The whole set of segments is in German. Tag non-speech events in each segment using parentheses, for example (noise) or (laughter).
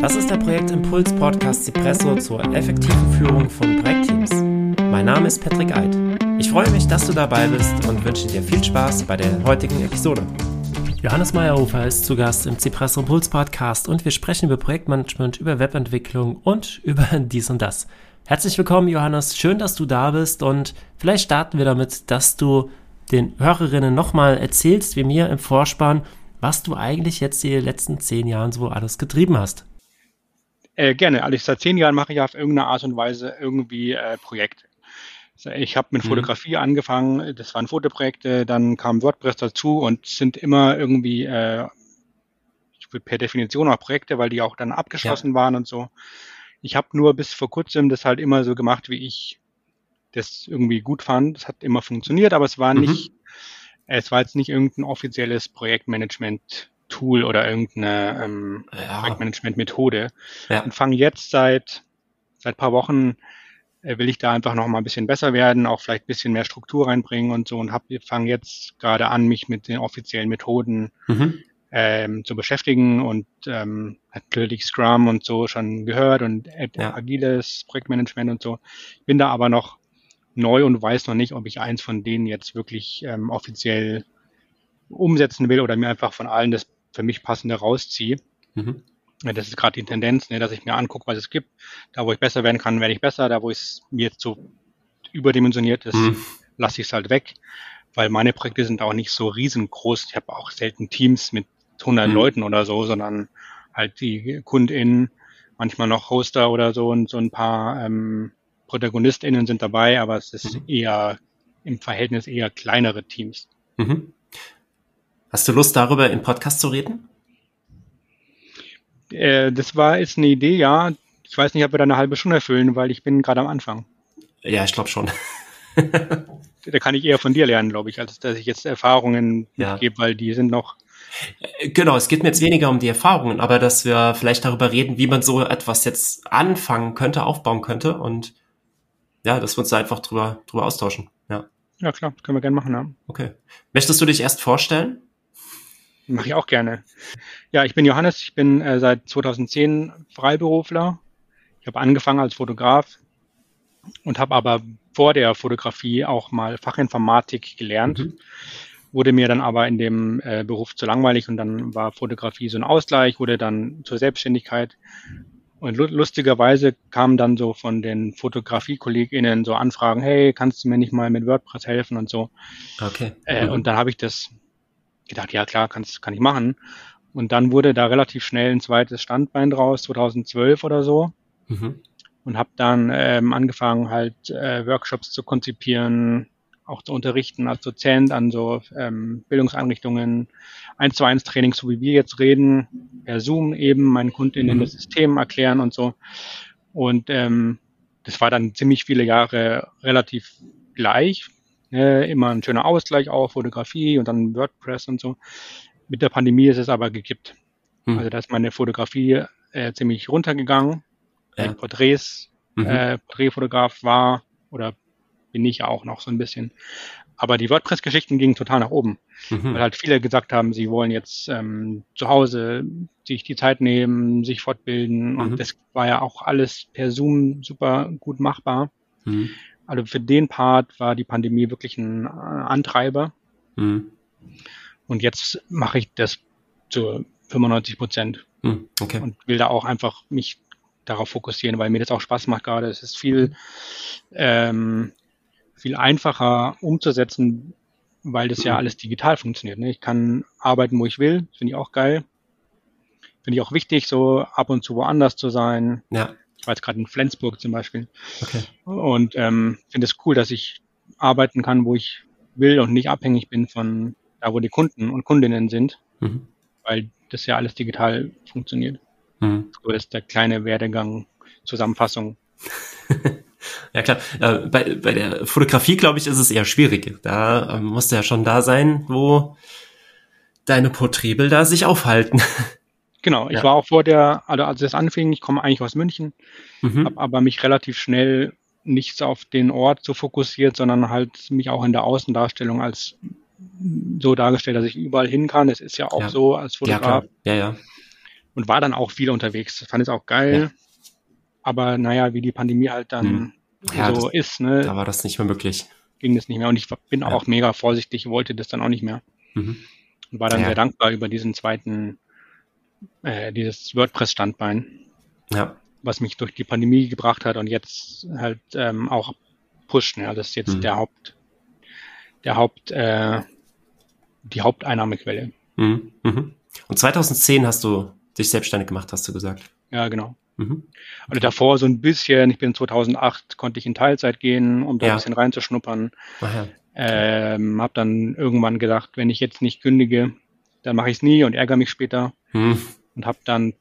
Das ist der Projektimpuls Podcast Cipresso zur effektiven Führung von Projektteams. Mein Name ist Patrick Eid. Ich freue mich, dass du dabei bist und wünsche dir viel Spaß bei der heutigen Episode. Johannes Meyerhofer ist zu Gast im Cipresso Impuls Podcast und wir sprechen über Projektmanagement, über Webentwicklung und über (laughs) dies und das. Herzlich willkommen, Johannes. Schön, dass du da bist und vielleicht starten wir damit, dass du den Hörerinnen nochmal erzählst, wie mir im Vorspann, was du eigentlich jetzt die letzten zehn Jahren so alles getrieben hast. Äh, gerne. Also seit zehn Jahren mache ich auf irgendeine Art und Weise irgendwie äh, Projekte. Ich habe mit mhm. Fotografie mhm. angefangen, das waren Fotoprojekte, dann kam WordPress dazu und sind immer irgendwie äh, per Definition auch Projekte, weil die auch dann abgeschlossen ja. waren und so. Ich habe nur bis vor kurzem das halt immer so gemacht, wie ich das irgendwie gut fand. Es hat immer funktioniert, aber es war mhm. nicht, es war jetzt nicht irgendein offizielles Projektmanagement Tool oder irgendeine ähm, ja. Projektmanagement-Methode. Ja. Und fange jetzt seit seit paar Wochen äh, will ich da einfach noch mal ein bisschen besser werden, auch vielleicht ein bisschen mehr Struktur reinbringen und so und fange jetzt gerade an, mich mit den offiziellen Methoden mhm. ähm, zu beschäftigen und ähm, natürlich Scrum und so schon gehört und ja. agiles Projektmanagement und so. Bin da aber noch neu und weiß noch nicht, ob ich eins von denen jetzt wirklich ähm, offiziell umsetzen will oder mir einfach von allen das für mich passende rausziehe. Mhm. Das ist gerade die Tendenz, ne, dass ich mir angucke, was es gibt. Da, wo ich besser werden kann, werde ich besser. Da, wo es mir jetzt so überdimensioniert ist, mhm. lasse ich es halt weg. Weil meine Projekte sind auch nicht so riesengroß. Ich habe auch selten Teams mit 100 mhm. Leuten oder so, sondern halt die KundInnen, manchmal noch Hoster oder so und so ein paar ähm, ProtagonistInnen sind dabei, aber es ist mhm. eher im Verhältnis eher kleinere Teams. Mhm. Hast du Lust, darüber im Podcast zu reden? Äh, das war ist eine Idee, ja. Ich weiß nicht, ob wir da eine halbe Stunde erfüllen, weil ich bin gerade am Anfang. Ja, ich glaube schon. (laughs) da kann ich eher von dir lernen, glaube ich, als dass ich jetzt Erfahrungen ja. gebe, weil die sind noch. Äh, genau, es geht mir jetzt weniger um die Erfahrungen, aber dass wir vielleicht darüber reden, wie man so etwas jetzt anfangen könnte, aufbauen könnte und ja, dass wir uns da einfach drüber, drüber austauschen. Ja. Ja, klar, können wir gerne machen, ja. Okay. Möchtest du dich erst vorstellen? Mache ich auch gerne. Ja, ich bin Johannes, ich bin äh, seit 2010 Freiberufler. Ich habe angefangen als Fotograf und habe aber vor der Fotografie auch mal Fachinformatik gelernt. Mhm. Wurde mir dann aber in dem äh, Beruf zu langweilig und dann war Fotografie so ein Ausgleich, wurde dann zur Selbstständigkeit. Und lustigerweise kamen dann so von den Fotografie-KollegInnen so Anfragen, hey, kannst du mir nicht mal mit WordPress helfen und so. Okay. Äh, mhm. Und dann habe ich das gedacht, ja klar, kann's, kann ich machen. Und dann wurde da relativ schnell ein zweites Standbein draus, 2012 oder so. Mhm. Und habe dann ähm, angefangen, halt äh, Workshops zu konzipieren, auch zu unterrichten als Dozent an so ähm, Bildungseinrichtungen, eins zu eins Training, so wie wir jetzt reden, per Zoom eben meinen Kundinnen mhm. das System erklären und so. Und ähm, das war dann ziemlich viele Jahre relativ gleich, äh, immer ein schöner Ausgleich auch, Fotografie und dann WordPress und so. Mit der Pandemie ist es aber gekippt. Hm. Also da ist meine Fotografie äh, ziemlich runtergegangen. Ja. Porträts, mhm. äh, Porträtfotograf war oder bin ich ja auch noch so ein bisschen. Aber die WordPress-Geschichten gingen total nach oben, mhm. weil halt viele gesagt haben, sie wollen jetzt ähm, zu Hause sich die Zeit nehmen, sich fortbilden. Mhm. Und das war ja auch alles per Zoom super gut machbar. Also für den Part war die Pandemie wirklich ein äh, Antreiber. Mhm. Und jetzt mache ich das zu 95 Prozent. Mhm. Okay. Und will da auch einfach mich darauf fokussieren, weil mir das auch Spaß macht gerade. Es ist viel, ähm, viel einfacher umzusetzen, weil das ja mhm. alles digital funktioniert. Ne? Ich kann arbeiten, wo ich will. Finde ich auch geil. Finde ich auch wichtig, so ab und zu woanders zu sein. Ja. Ich war jetzt gerade in Flensburg zum Beispiel. Okay. Und ähm, finde es cool, dass ich arbeiten kann, wo ich will und nicht abhängig bin von da, wo die Kunden und Kundinnen sind, mhm. weil das ja alles digital funktioniert. Mhm. So ist der kleine Werdegang, Zusammenfassung. (laughs) ja klar, äh, bei, bei der Fotografie, glaube ich, ist es eher schwierig. Da ähm, musst du ja schon da sein, wo deine Porträtbilder sich aufhalten. (laughs) Genau, ich ja. war auch vor der, also als es anfing, ich komme eigentlich aus München, mhm. habe aber mich relativ schnell nicht auf den Ort so fokussiert, sondern halt mich auch in der Außendarstellung als so dargestellt, dass ich überall hin kann. Es ist ja auch ja. so als Fotograf. Ja, ja, ja. und war dann auch viel unterwegs. Fand es auch geil. Aber naja, wie die Pandemie halt dann hm. ja, so das, ist, ne? Da war das nicht mehr möglich. Ging das nicht mehr. Und ich bin auch mega vorsichtig, wollte das dann auch nicht mehr. Mhm. Und war dann sehr dankbar über diesen zweiten, äh, dieses WordPress-Standbein. Ja. Was mich durch die Pandemie gebracht hat und jetzt halt ähm, auch pusht. Ne? Das ist jetzt mhm. der Haupt, der Haupt, äh, die Haupteinnahmequelle. Mhm. Mhm. Und 2010 hast du dich selbstständig gemacht, hast du gesagt. Ja, genau. Mhm. Und davor so ein bisschen, ich bin 2008, konnte ich in Teilzeit gehen, um da ja. ein bisschen reinzuschnuppern. Aha. Ähm, habe dann irgendwann gedacht, wenn ich jetzt nicht kündige, dann mache ich es nie und ärgere mich später. Mhm. Und habe dann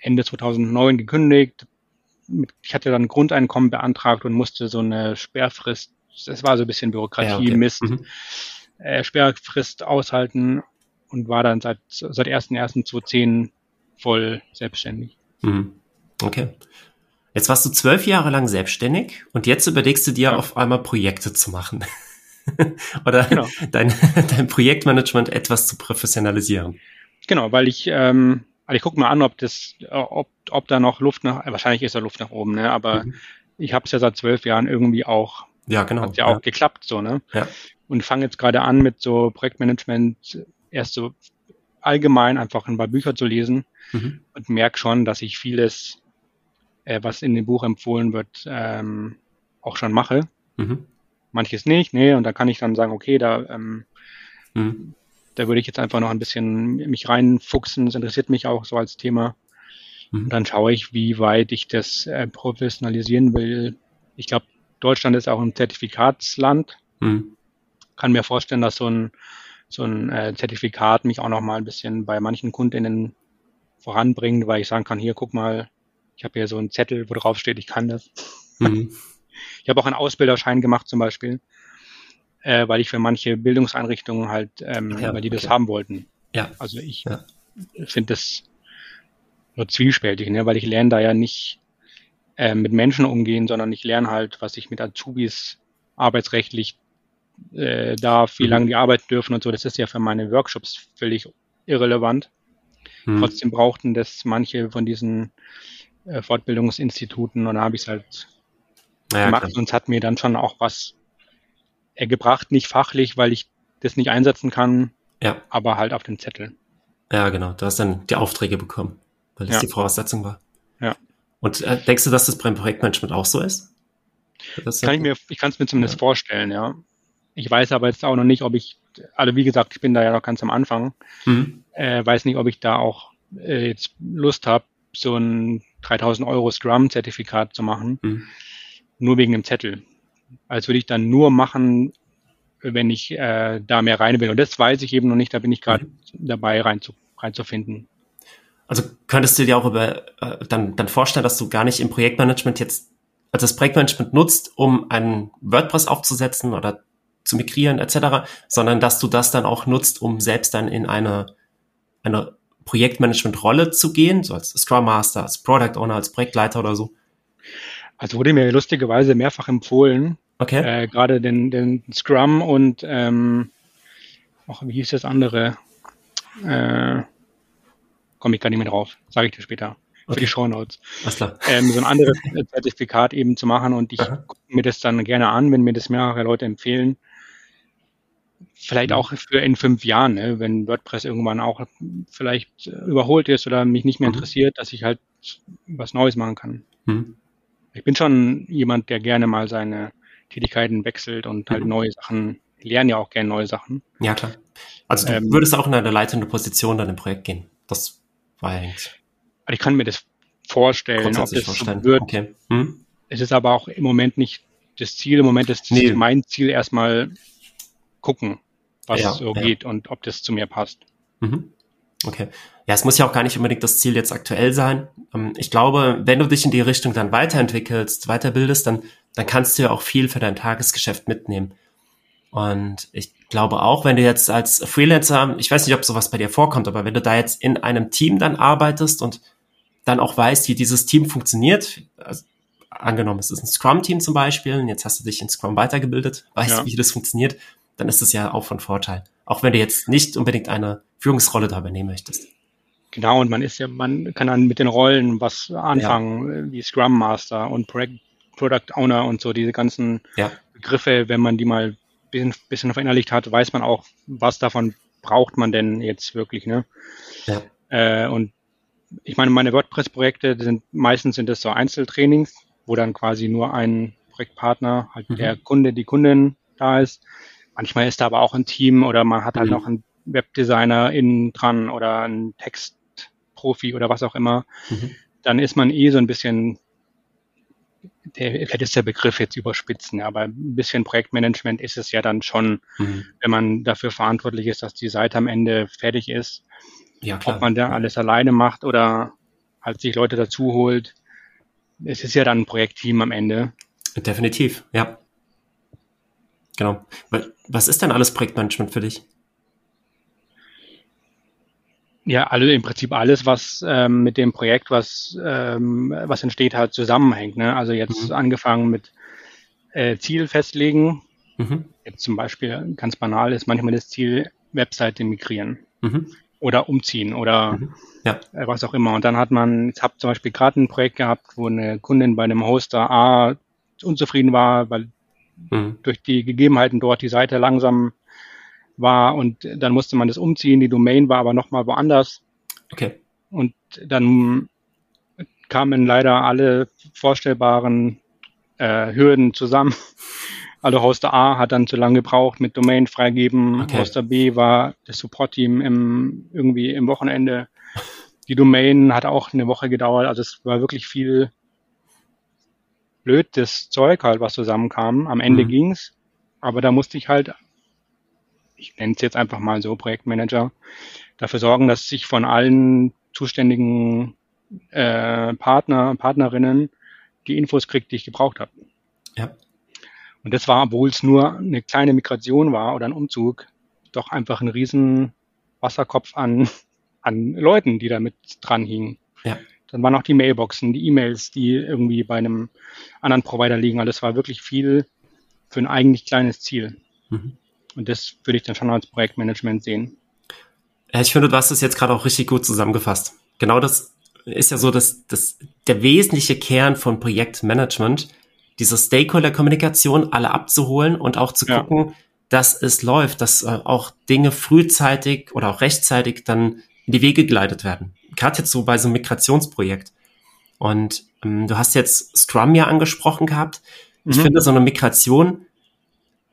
Ende 2009 gekündigt. Ich hatte dann ein Grundeinkommen beantragt und musste so eine Sperrfrist, es war so ein bisschen Bürokratie, ja, okay. Mist, mhm. äh, Sperrfrist aushalten und war dann seit, seit 1.1.2010 voll selbstständig. Mhm. Okay. Jetzt warst du zwölf Jahre lang selbstständig und jetzt überlegst du dir ja. auf einmal Projekte zu machen. (laughs) Oder genau. dein, (laughs) dein Projektmanagement etwas zu professionalisieren. Genau, weil ich, ähm, also ich gucke mal an, ob das, ob, ob da noch Luft nach, wahrscheinlich ist da Luft nach oben, ne? Aber mhm. ich habe es ja seit zwölf Jahren irgendwie auch, ja genau, hat ja auch geklappt, so ne? Ja. Und fange jetzt gerade an mit so Projektmanagement erst so allgemein einfach ein paar Bücher zu lesen mhm. und merke schon, dass ich vieles, äh, was in dem Buch empfohlen wird, ähm, auch schon mache. Mhm. Manches nicht, nee, und da kann ich dann sagen, okay, da, ähm, mhm. Da würde ich jetzt einfach noch ein bisschen mich reinfuchsen, das interessiert mich auch so als Thema. Mhm. Und dann schaue ich, wie weit ich das äh, professionalisieren will. Ich glaube, Deutschland ist auch ein Zertifikatsland. Mhm. Kann mir vorstellen, dass so ein so ein äh, Zertifikat mich auch noch mal ein bisschen bei manchen Kundinnen voranbringt, weil ich sagen kann, hier guck mal, ich habe hier so einen Zettel, wo drauf steht, ich kann das. Mhm. (laughs) Ich habe auch einen Ausbilderschein gemacht zum Beispiel, äh, weil ich für manche Bildungseinrichtungen halt, ähm, ja, weil die okay. das haben wollten. Ja. Also ich ja. finde das nur zwiespältig, ne? weil ich lerne da ja nicht äh, mit Menschen umgehen, sondern ich lerne halt, was ich mit Azubis arbeitsrechtlich äh, darf, wie mhm. lange die arbeiten dürfen und so. Das ist ja für meine Workshops völlig irrelevant. Mhm. Trotzdem brauchten das manche von diesen äh, Fortbildungsinstituten und da habe ich es halt ja, gemacht klar. und es hat mir dann schon auch was gebracht, nicht fachlich, weil ich das nicht einsetzen kann, ja. aber halt auf dem Zettel. Ja, genau. Du hast dann die Aufträge bekommen, weil das ja. die Voraussetzung war. Ja. Und äh, denkst du, dass das beim Projektmanagement auch so ist? Das kann ich mir, ich kann es mir zumindest vorstellen, ja. Ich weiß aber jetzt auch noch nicht, ob ich, also wie gesagt, ich bin da ja noch ganz am Anfang, mhm. äh, weiß nicht, ob ich da auch äh, jetzt Lust habe, so ein 3000 Euro Scrum-Zertifikat zu machen, mhm. nur wegen dem Zettel. Als würde ich dann nur machen, wenn ich äh, da mehr rein will. Und das weiß ich eben noch nicht, da bin ich gerade mhm. dabei rein zu, reinzufinden. Also könntest du dir auch über, äh, dann, dann vorstellen, dass du gar nicht im Projektmanagement jetzt, also das Projektmanagement nutzt, um einen WordPress aufzusetzen oder zu migrieren etc., sondern dass du das dann auch nutzt, um selbst dann in eine, eine Projektmanagement-Rolle zu gehen, so als Scrum Master, als Product Owner, als Projektleiter oder so? Also wurde mir lustigerweise mehrfach empfohlen. Okay. Äh, Gerade den, den Scrum und ähm, auch, wie hieß das andere? Äh, Komme ich gar nicht mehr drauf. Sage ich dir später. Okay. Für die Show Notes. Alles klar. Ähm, so ein anderes (laughs) Zertifikat eben zu machen und ich gucke mir das dann gerne an, wenn mir das mehrere Leute empfehlen vielleicht mhm. auch für in fünf Jahren, ne, wenn WordPress irgendwann auch vielleicht überholt ist oder mich nicht mehr mhm. interessiert, dass ich halt was Neues machen kann. Mhm. Ich bin schon jemand, der gerne mal seine Tätigkeiten wechselt und halt mhm. neue Sachen, lernen ja auch gerne neue Sachen. Ja, klar. Also du ähm, würdest auch in eine leitende Position dann im Projekt gehen. Das war eigentlich. Also ich kann mir das vorstellen, ob das vorstellen. wird. Okay. Hm? Es ist aber auch im Moment nicht das Ziel. Im Moment ist nee. mein Ziel erstmal gucken, was ja, so ja. geht und ob das zu mir passt. Mhm. Okay. Ja, es muss ja auch gar nicht unbedingt das Ziel jetzt aktuell sein. Ähm, ich glaube, wenn du dich in die Richtung dann weiterentwickelst, weiterbildest, dann, dann kannst du ja auch viel für dein Tagesgeschäft mitnehmen. Und ich glaube auch, wenn du jetzt als Freelancer, ich weiß nicht, ob sowas bei dir vorkommt, aber wenn du da jetzt in einem Team dann arbeitest und dann auch weißt, wie dieses Team funktioniert, also angenommen, es ist ein Scrum-Team zum Beispiel, und jetzt hast du dich in Scrum weitergebildet, weißt, ja. wie das funktioniert, dann ist es ja auch von Vorteil. Auch wenn du jetzt nicht unbedingt eine Führungsrolle da übernehmen möchtest. Genau, und man ist ja, man kann dann mit den Rollen was anfangen, ja. wie Scrum Master und Project, Product Owner und so, diese ganzen ja. Begriffe, wenn man die mal ein bisschen, bisschen verinnerlicht hat, weiß man auch, was davon braucht man denn jetzt wirklich, ne? Ja. Äh, und ich meine, meine WordPress-Projekte sind meistens sind das so Einzeltrainings, wo dann quasi nur ein Projektpartner, halt mhm. der Kunde, die Kundin da ist. Manchmal ist da aber auch ein Team oder man hat halt mhm. noch einen Webdesigner innen dran oder einen Textprofi oder was auch immer. Mhm. Dann ist man eh so ein bisschen, der, vielleicht ist der Begriff jetzt überspitzen, aber ein bisschen Projektmanagement ist es ja dann schon, mhm. wenn man dafür verantwortlich ist, dass die Seite am Ende fertig ist. Ja, klar. Ob man da alles alleine macht oder halt sich Leute dazu holt. Es ist ja dann ein Projektteam am Ende. Definitiv, ja. Genau. Was ist denn alles Projektmanagement für dich? Ja, also im Prinzip alles, was ähm, mit dem Projekt, was, ähm, was entsteht, halt zusammenhängt. Ne? Also jetzt mhm. angefangen mit äh, Ziel festlegen. Mhm. Jetzt zum Beispiel ganz banal ist manchmal das Ziel, Webseite migrieren mhm. oder umziehen oder mhm. ja. äh, was auch immer. Und dann hat man, ich habe zum Beispiel gerade ein Projekt gehabt, wo eine Kundin bei einem Hoster A unzufrieden war, weil mhm. durch die Gegebenheiten dort die Seite langsam war und dann musste man das umziehen. Die Domain war aber nochmal woanders. Okay. Und dann kamen leider alle vorstellbaren äh, Hürden zusammen. (laughs) Also Hoster A hat dann zu lange gebraucht mit Domain freigeben. Okay. Hoster B war das Support-Team im, irgendwie im Wochenende. Die Domain hat auch eine Woche gedauert. Also es war wirklich viel blödes Zeug halt, was zusammenkam. Am Ende mhm. ging's. Aber da musste ich halt ich nenne es jetzt einfach mal so, Projektmanager, dafür sorgen, dass sich von allen zuständigen äh, Partner, Partnerinnen die Infos kriegt, die ich gebraucht habe. Ja. Und das war, obwohl es nur eine kleine Migration war oder ein Umzug, doch einfach ein riesen Wasserkopf an, an Leuten, die damit dran hingen. Ja. Dann waren auch die Mailboxen, die E-Mails, die irgendwie bei einem anderen Provider liegen. Also das war wirklich viel für ein eigentlich kleines Ziel. Mhm. Und das würde ich dann schon als Projektmanagement sehen. Ich finde, du hast es jetzt gerade auch richtig gut zusammengefasst. Genau das ist ja so, dass, dass der wesentliche Kern von Projektmanagement, diese Stakeholder-Kommunikation alle abzuholen und auch zu gucken, ja. dass es läuft, dass äh, auch Dinge frühzeitig oder auch rechtzeitig dann in die Wege geleitet werden. Gerade jetzt so bei so einem Migrationsprojekt. Und ähm, du hast jetzt Scrum ja angesprochen gehabt. Ich mhm. finde, so eine Migration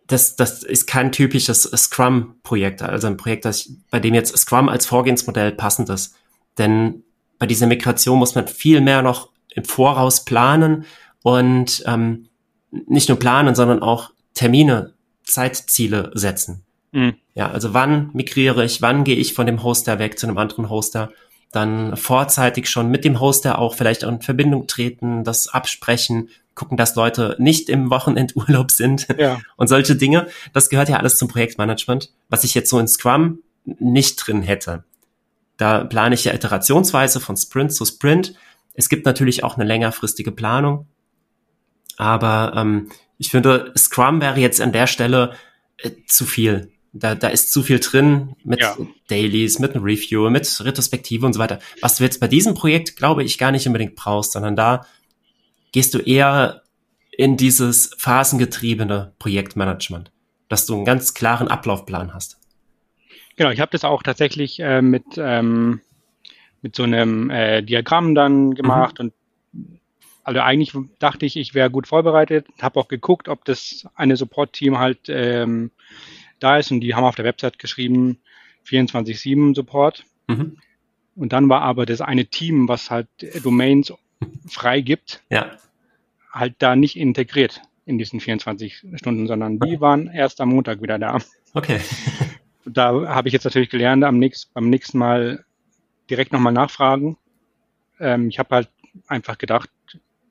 das, das ist kein typisches Scrum-Projekt, also ein Projekt, das, bei dem jetzt Scrum als Vorgehensmodell passend ist. Denn bei dieser Migration muss man viel mehr noch im Voraus planen und ähm, nicht nur planen, sondern auch Termine, Zeitziele setzen. Mhm. Ja, also wann migriere ich, wann gehe ich von dem Hoster weg zu einem anderen Hoster? Dann vorzeitig schon mit dem Hoster auch vielleicht in Verbindung treten, das absprechen, gucken, dass Leute nicht im Wochenendurlaub sind ja. (laughs) und solche Dinge. Das gehört ja alles zum Projektmanagement, was ich jetzt so in Scrum nicht drin hätte. Da plane ich ja iterationsweise von Sprint zu Sprint. Es gibt natürlich auch eine längerfristige Planung, aber ähm, ich finde, Scrum wäre jetzt an der Stelle äh, zu viel. Da, da ist zu viel drin mit ja. Dailies, mit einem Review, mit Retrospektive und so weiter. Was du jetzt bei diesem Projekt, glaube ich, gar nicht unbedingt brauchst, sondern da gehst du eher in dieses phasengetriebene Projektmanagement, dass du einen ganz klaren Ablaufplan hast. Genau, ich habe das auch tatsächlich äh, mit, ähm, mit so einem äh, Diagramm dann gemacht mhm. und also eigentlich dachte ich, ich wäre gut vorbereitet, habe auch geguckt, ob das eine Support-Team halt ähm, da ist und die haben auf der Website geschrieben 24-7 Support. Mhm. Und dann war aber das eine Team, was halt Domains freigibt, ja. halt da nicht integriert in diesen 24 Stunden, sondern die waren erst am Montag wieder da. Okay. (laughs) da habe ich jetzt natürlich gelernt, am nächsten, beim nächsten Mal direkt nochmal nachfragen. Ähm, ich habe halt einfach gedacht,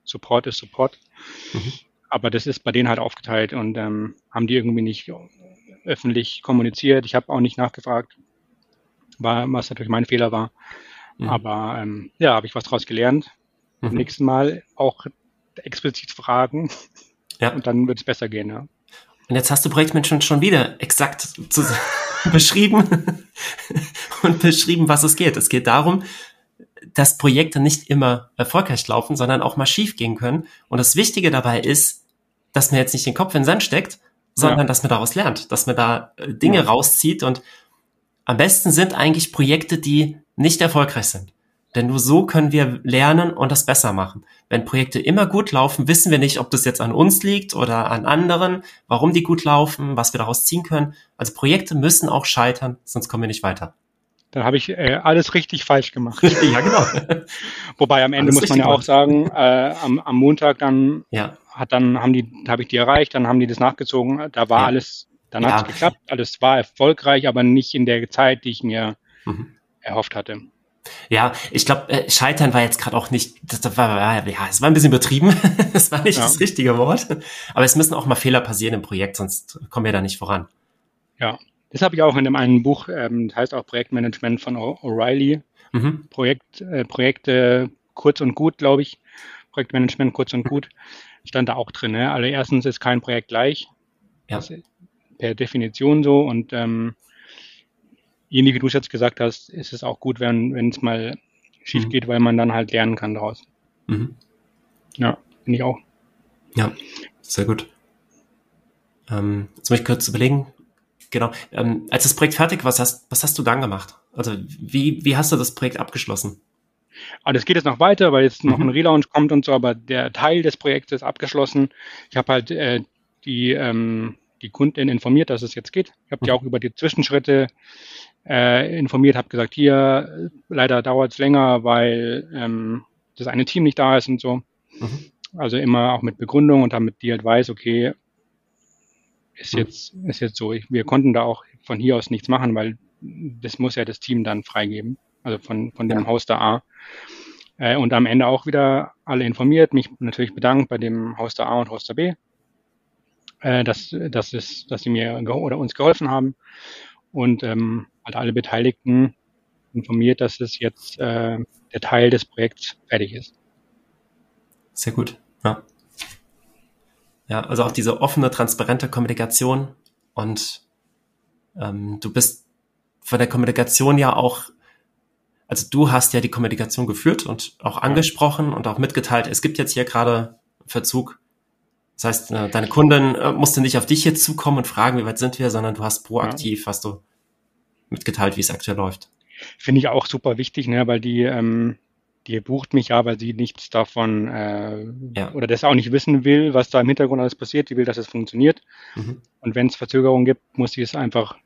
Support ist Support. Mhm. Aber das ist bei denen halt aufgeteilt und ähm, haben die irgendwie nicht öffentlich kommuniziert. Ich habe auch nicht nachgefragt, war, was natürlich mein Fehler war. Mhm. Aber ähm, ja, habe ich was draus gelernt mhm. nächsten Mal auch explizit fragen. Ja. Und dann wird es besser gehen, ja. Und jetzt hast du Projektmanagement schon wieder exakt (laughs) beschrieben (laughs) und beschrieben, was es geht. Es geht darum, dass Projekte nicht immer erfolgreich laufen, sondern auch mal schief gehen können. Und das Wichtige dabei ist, dass man jetzt nicht den Kopf in den Sand steckt, sondern ja. dass man daraus lernt, dass man da äh, Dinge ja. rauszieht. Und am besten sind eigentlich Projekte, die nicht erfolgreich sind. Denn nur so können wir lernen und das besser machen. Wenn Projekte immer gut laufen, wissen wir nicht, ob das jetzt an uns liegt oder an anderen, warum die gut laufen, was wir daraus ziehen können. Also Projekte müssen auch scheitern, sonst kommen wir nicht weiter. Dann habe ich äh, alles richtig falsch gemacht. (laughs) ja, genau. Wobei am Ende alles muss man ja auch sagen, äh, am, am Montag dann ja. Hat dann haben die, habe ich die erreicht, dann haben die das nachgezogen. Da war ja. alles, dann ja. hat es geklappt, alles war erfolgreich, aber nicht in der Zeit, die ich mir mhm. erhofft hatte. Ja, ich glaube, äh, Scheitern war jetzt gerade auch nicht, das war, ja, es war ein bisschen übertrieben. (laughs) das war nicht ja. das richtige Wort. Aber es müssen auch mal Fehler passieren im Projekt, sonst kommen wir da nicht voran. Ja, das habe ich auch in dem einen Buch, ähm, das heißt auch Projektmanagement von O'Reilly. Mhm. Projekt, äh, Projekte kurz und gut, glaube ich. Projektmanagement kurz und gut. Stand da auch drin. Ne? Also erstens ist kein Projekt gleich. Ja. per Definition so und ähm, ähnlich wie du es jetzt gesagt hast, ist es auch gut, wenn wenn es mal schief mhm. geht, weil man dann halt lernen kann daraus. Mhm. Ja, finde ich auch. Ja, sehr gut. Ähm, jetzt möchte ich kurz überlegen. Genau. Ähm, als das Projekt fertig war, was hast, was hast du dann gemacht? Also wie, wie hast du das Projekt abgeschlossen? Aber das geht jetzt noch weiter, weil jetzt noch mhm. ein Relaunch kommt und so, aber der Teil des Projektes ist abgeschlossen. Ich habe halt äh, die, ähm, die Kunden informiert, dass es jetzt geht. Ich habe mhm. die auch über die Zwischenschritte äh, informiert, habe gesagt, hier, leider dauert es länger, weil ähm, das eine Team nicht da ist und so. Mhm. Also immer auch mit Begründung und damit die halt weiß, okay, ist mhm. jetzt, ist jetzt so. Ich, wir konnten da auch von hier aus nichts machen, weil das muss ja das Team dann freigeben, also von, von dem ja. Hoster A. Äh, und am Ende auch wieder alle informiert, mich natürlich bedankt bei dem Hoster A und Hoster B, äh, dass, dass, es, dass sie mir oder uns geholfen haben und ähm, halt alle Beteiligten informiert, dass es jetzt äh, der Teil des Projekts fertig ist. Sehr gut. Ja. Ja, also auch diese offene, transparente Kommunikation und ähm, du bist von der Kommunikation ja auch, also du hast ja die Kommunikation geführt und auch angesprochen und auch mitgeteilt, es gibt jetzt hier gerade Verzug. Das heißt, äh, deine Kundin äh, musste nicht auf dich jetzt zukommen und fragen, wie weit sind wir, sondern du hast proaktiv, ja. hast du mitgeteilt, wie es aktuell läuft. Finde ich auch super wichtig, ne, weil die, ähm, die bucht mich ja, weil sie nichts davon äh, ja. oder das auch nicht wissen will, was da im Hintergrund alles passiert. Die will, dass es funktioniert. Mhm. Und wenn es Verzögerungen gibt, muss sie es einfach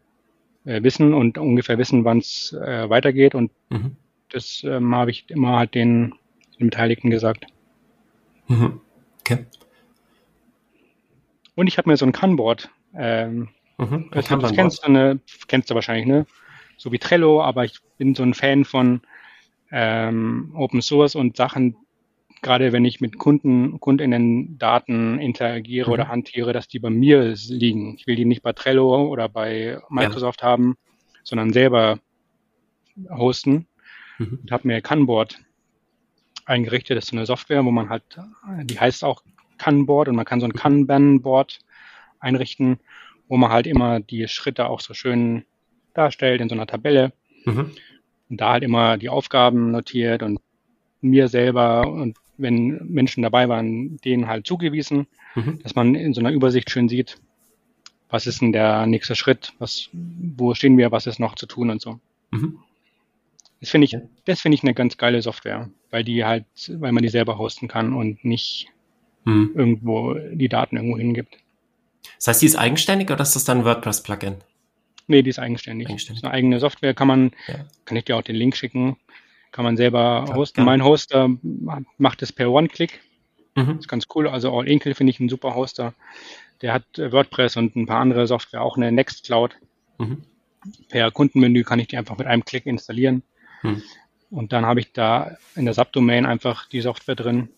äh, wissen und ungefähr wissen, wann es äh, weitergeht. Und mhm. das ähm, habe ich immer halt den, den Beteiligten gesagt. Mhm. Okay. Und ich habe mir so ein Kanboard ähm, Mhm, das, das kennst, du, ne, kennst du wahrscheinlich, ne? So wie Trello, aber ich bin so ein Fan von ähm, Open Source und Sachen, gerade wenn ich mit Kunden, Kundinnen Daten interagiere mhm. oder hantiere, dass die bei mir liegen. Ich will die nicht bei Trello oder bei Microsoft ja. haben, sondern selber hosten. Mhm. Und habe mir Kanboard eingerichtet. Das ist eine Software, wo man halt, die heißt auch Kanboard und man kann so ein Kanban-Board einrichten wo man halt immer die Schritte auch so schön darstellt in so einer Tabelle. Mhm. Und da halt immer die Aufgaben notiert und mir selber und wenn Menschen dabei waren, denen halt zugewiesen, mhm. dass man in so einer Übersicht schön sieht, was ist denn der nächste Schritt, was, wo stehen wir, was ist noch zu tun und so. Mhm. Das finde ich, das finde ich eine ganz geile Software, weil die halt, weil man die selber hosten kann und nicht mhm. irgendwo die Daten irgendwo hingibt. Das heißt, die ist eigenständig oder ist das dann ein WordPress-Plugin? Nee, die ist eigenständig. eigenständig. Das ist eine eigene Software, kann man, ja. kann ich dir auch den Link schicken, kann man selber Klar, hosten. Ja. Mein Hoster macht es per One-Click. Mhm. Das ist ganz cool. Also All Inkle finde ich ein super Hoster. Der hat WordPress und ein paar andere Software, auch eine Nextcloud. Mhm. Per Kundenmenü kann ich die einfach mit einem Klick installieren. Mhm. Und dann habe ich da in der Subdomain einfach die Software drin.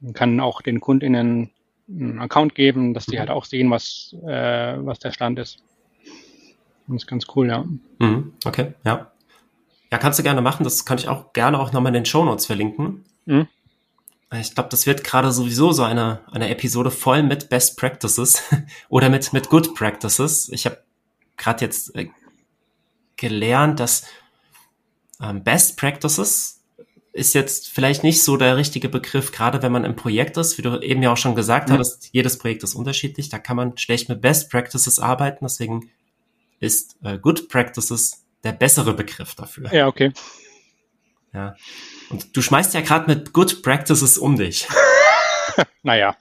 Man kann auch den KundInnen einen Account geben, dass die halt auch sehen, was, äh, was der Stand ist. Das ist ganz cool, ja. Mhm, okay, ja. Ja, kannst du gerne machen. Das kann ich auch gerne auch nochmal in den Show Notes verlinken. Mhm. Ich glaube, das wird gerade sowieso so eine, eine Episode voll mit Best Practices (laughs) oder mit, mit Good Practices. Ich habe gerade jetzt äh, gelernt, dass ähm, Best Practices ist jetzt vielleicht nicht so der richtige Begriff, gerade wenn man im Projekt ist, wie du eben ja auch schon gesagt mhm. hattest, jedes Projekt ist unterschiedlich, da kann man schlecht mit Best Practices arbeiten, deswegen ist äh, Good Practices der bessere Begriff dafür. Ja, okay. Ja. Und du schmeißt ja gerade mit Good Practices um dich. (laughs) naja.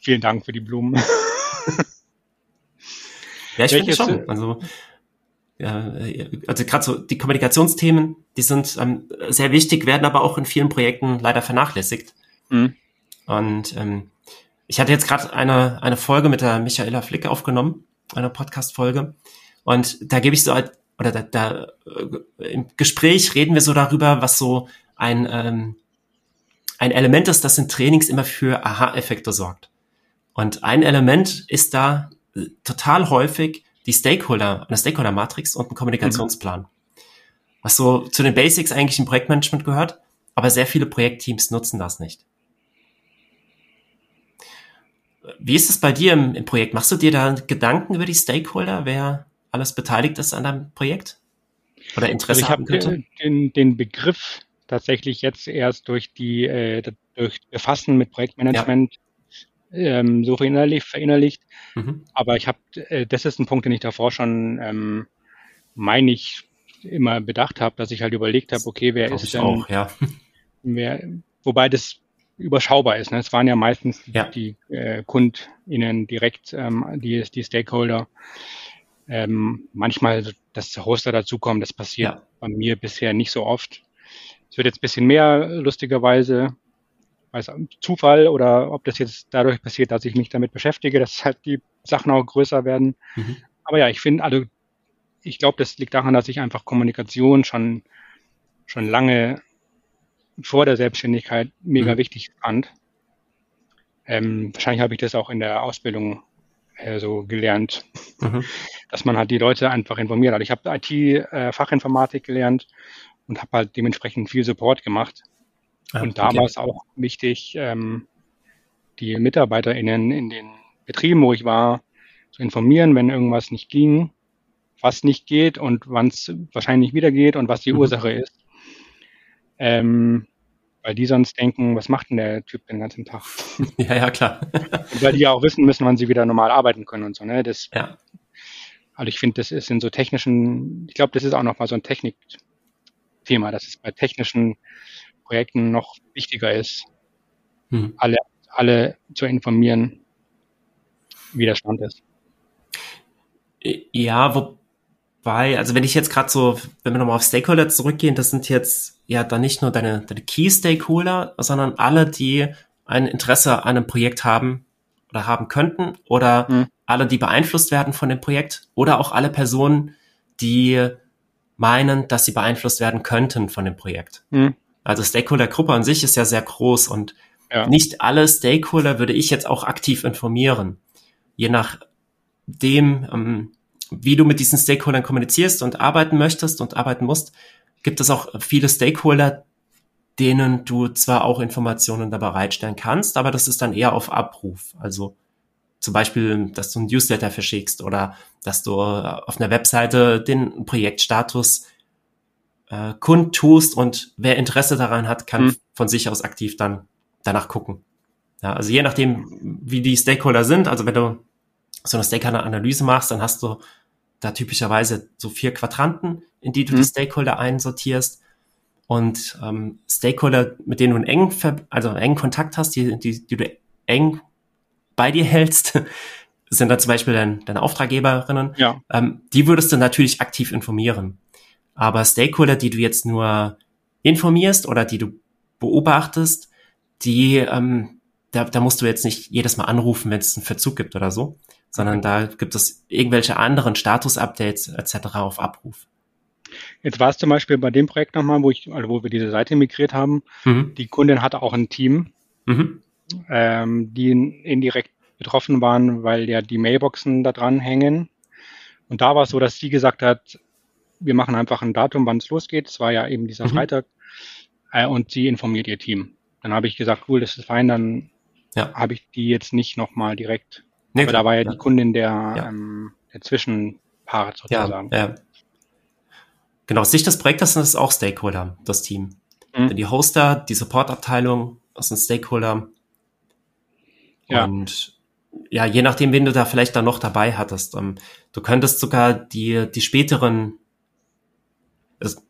Vielen Dank für die Blumen. (laughs) ja, ich finde schon. Also, ja, also gerade so die Kommunikationsthemen, die sind ähm, sehr wichtig, werden aber auch in vielen Projekten leider vernachlässigt. Mhm. Und ähm, ich hatte jetzt gerade eine, eine Folge mit der Michaela Flick aufgenommen, eine Podcast-Folge. Und da gebe ich so halt, oder da, da äh, im Gespräch reden wir so darüber, was so ein, ähm, ein Element ist, das in Trainings immer für Aha-Effekte sorgt. Und ein Element ist da äh, total häufig die Stakeholder, eine Stakeholder-Matrix und ein Kommunikationsplan. Mhm. Was so zu den Basics eigentlich im Projektmanagement gehört, aber sehr viele Projektteams nutzen das nicht. Wie ist es bei dir im, im Projekt? Machst du dir da Gedanken über die Stakeholder, wer alles beteiligt ist an deinem Projekt? Oder Interesse also ich habe den, den Begriff tatsächlich jetzt erst durch die äh, durch Befassen mit Projektmanagement ja. ähm, so verinnerlicht. verinnerlicht. Mhm. Aber ich habe, äh, das ist ein Punkt, den ich davor schon, ähm, meine ich, immer bedacht habe, dass ich halt überlegt habe, okay, wer Glaub ist denn, auch, ja. (laughs) wer, wobei das überschaubar ist. Ne? Es waren ja meistens ja. die äh, KundInnen direkt, ähm, die, die Stakeholder. Ähm, manchmal, dass Hoster dazukommen, das passiert ja. bei mir bisher nicht so oft. Es wird jetzt ein bisschen mehr, lustigerweise, weiß Zufall oder ob das jetzt dadurch passiert, dass ich mich damit beschäftige, dass halt die Sachen auch größer werden. Mhm. Aber ja, ich finde, also ich glaube, das liegt daran, dass ich einfach Kommunikation schon schon lange vor der Selbstständigkeit mega mhm. wichtig fand. Ähm, wahrscheinlich habe ich das auch in der Ausbildung äh, so gelernt, mhm. dass man halt die Leute einfach informiert hat. Ich habe IT-Fachinformatik äh, gelernt und habe halt dementsprechend viel Support gemacht. Ah, und da okay. war es auch wichtig, ähm, die MitarbeiterInnen in den Betrieben, wo ich war, zu informieren, wenn irgendwas nicht ging, was nicht geht und wann es wahrscheinlich wieder geht und was die mhm. Ursache ist. Ähm, weil die sonst denken, was macht denn der Typ den ganzen Tag? (laughs) Ja, ja, klar. und (laughs) weil die ja auch wissen müssen, wann sie wieder normal arbeiten können und so. Ne? Das, ja. Also ich finde, das ist in so technischen, ich glaube, das ist auch nochmal so ein Technikthema, dass es bei technischen Projekten noch wichtiger ist, hm. alle, alle zu informieren, wie der Stand ist. Ja, wo, bei, also wenn ich jetzt gerade so, wenn wir nochmal auf Stakeholder zurückgehen, das sind jetzt ja dann nicht nur deine, deine Key-Stakeholder, sondern alle, die ein Interesse an einem Projekt haben oder haben könnten oder mhm. alle, die beeinflusst werden von dem Projekt oder auch alle Personen, die meinen, dass sie beeinflusst werden könnten von dem Projekt. Mhm. Also Stakeholder-Gruppe an sich ist ja sehr groß und ja. nicht alle Stakeholder würde ich jetzt auch aktiv informieren. Je nachdem, ähm, wie du mit diesen Stakeholdern kommunizierst und arbeiten möchtest und arbeiten musst, gibt es auch viele Stakeholder, denen du zwar auch Informationen da bereitstellen kannst, aber das ist dann eher auf Abruf. Also zum Beispiel, dass du ein Newsletter verschickst oder dass du auf einer Webseite den Projektstatus äh, kundtust und wer Interesse daran hat, kann mhm. von sich aus aktiv dann danach gucken. Ja, also je nachdem, wie die Stakeholder sind, also wenn du so eine Stakeholder-Analyse machst, dann hast du da typischerweise so vier Quadranten, in die du mhm. die Stakeholder einsortierst. Und ähm, Stakeholder, mit denen du einen engen, also einen engen Kontakt hast, die, die, die du eng bei dir hältst, (laughs) sind da zum Beispiel dein, deine Auftraggeberinnen. Ja. Ähm, die würdest du natürlich aktiv informieren. Aber Stakeholder, die du jetzt nur informierst oder die du beobachtest, die, ähm, da, da musst du jetzt nicht jedes Mal anrufen, wenn es einen Verzug gibt oder so, sondern da gibt es irgendwelche anderen Status-Updates etc. auf Abruf. Jetzt war es zum Beispiel bei dem Projekt nochmal, wo ich, also wo wir diese Seite migriert haben. Mhm. Die Kundin hatte auch ein Team, mhm. ähm, die indirekt betroffen waren, weil ja die Mailboxen da dran hängen. Und da war es so, dass sie gesagt hat, wir machen einfach ein Datum, wann es losgeht. Es war ja eben dieser mhm. Freitag. Äh, und sie informiert ihr Team. Dann habe ich gesagt, cool, das ist fein, dann ja. habe ich die jetzt nicht nochmal direkt Nee, Aber da war ja, ja, die Kundin der, ja. ähm, der Zwischenpart sozusagen. Ja, ja. Genau, Sicht des Projektes ist auch Stakeholder, das Team. Mhm. Die Hoster, die Supportabteilung, das sind Stakeholder. Ja. Und ja, je nachdem, wen du da vielleicht dann noch dabei hattest. Ähm, du könntest sogar die, die späteren, es,